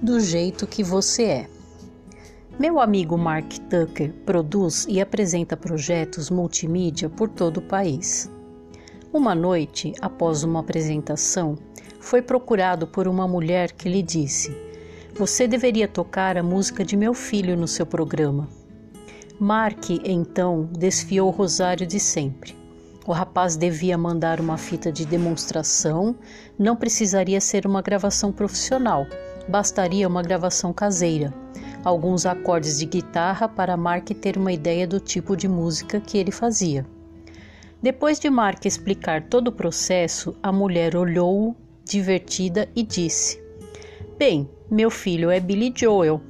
do jeito que você é. Meu amigo Mark Tucker produz e apresenta projetos multimídia por todo o país. Uma noite, após uma apresentação, foi procurado por uma mulher que lhe disse: Você deveria tocar a música de meu filho no seu programa. Mark então desfiou o rosário de sempre. O rapaz devia mandar uma fita de demonstração, não precisaria ser uma gravação profissional, bastaria uma gravação caseira alguns acordes de guitarra para Mark ter uma ideia do tipo de música que ele fazia. Depois de Mark explicar todo o processo, a mulher olhou-o divertida e disse: Bem, meu filho é Billy Joel.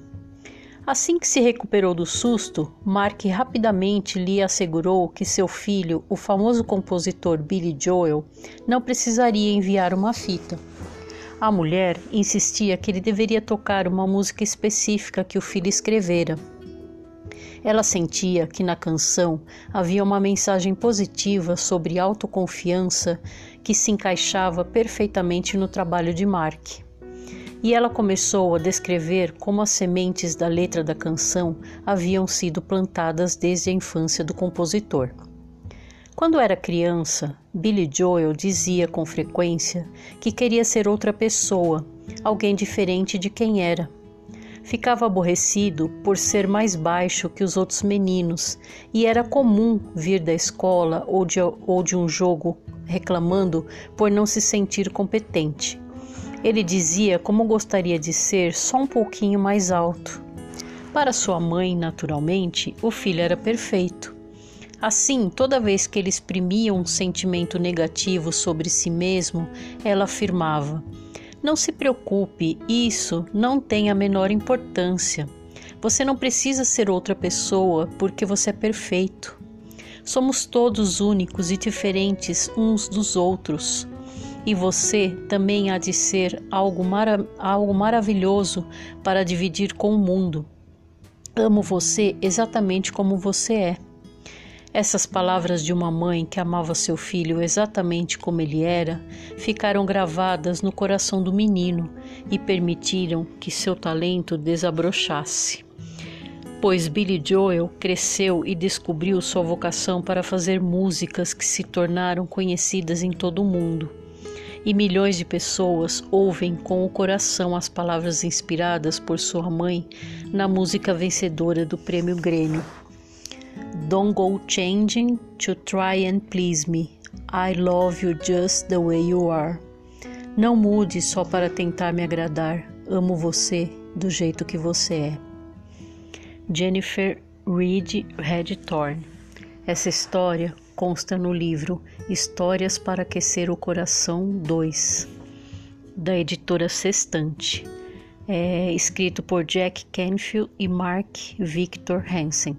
Assim que se recuperou do susto, Mark rapidamente lhe assegurou que seu filho, o famoso compositor Billy Joel, não precisaria enviar uma fita. A mulher insistia que ele deveria tocar uma música específica que o filho escrevera. Ela sentia que na canção havia uma mensagem positiva sobre autoconfiança que se encaixava perfeitamente no trabalho de Mark. E ela começou a descrever como as sementes da letra da canção haviam sido plantadas desde a infância do compositor. Quando era criança, Billy Joel dizia com frequência que queria ser outra pessoa, alguém diferente de quem era. Ficava aborrecido por ser mais baixo que os outros meninos e era comum vir da escola ou de, ou de um jogo reclamando por não se sentir competente. Ele dizia como gostaria de ser só um pouquinho mais alto. Para sua mãe, naturalmente, o filho era perfeito. Assim, toda vez que ele exprimia um sentimento negativo sobre si mesmo, ela afirmava: Não se preocupe, isso não tem a menor importância. Você não precisa ser outra pessoa porque você é perfeito. Somos todos únicos e diferentes uns dos outros. E você também há de ser algo, mara algo maravilhoso para dividir com o mundo. Amo você exatamente como você é. Essas palavras de uma mãe que amava seu filho exatamente como ele era ficaram gravadas no coração do menino e permitiram que seu talento desabrochasse. Pois Billy Joel cresceu e descobriu sua vocação para fazer músicas que se tornaram conhecidas em todo o mundo. E milhões de pessoas ouvem com o coração as palavras inspiradas por sua mãe na música vencedora do Prêmio Grêmio. Don't go changing to try and please me. I love you just the way you are. Não mude só para tentar me agradar. Amo você do jeito que você é. Jennifer Reed Redthorn. Essa história consta no livro Histórias para Aquecer o Coração 2, da editora Sextante. É escrito por Jack Canfield e Mark Victor Hansen.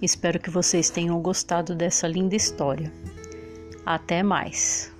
Espero que vocês tenham gostado dessa linda história. Até mais!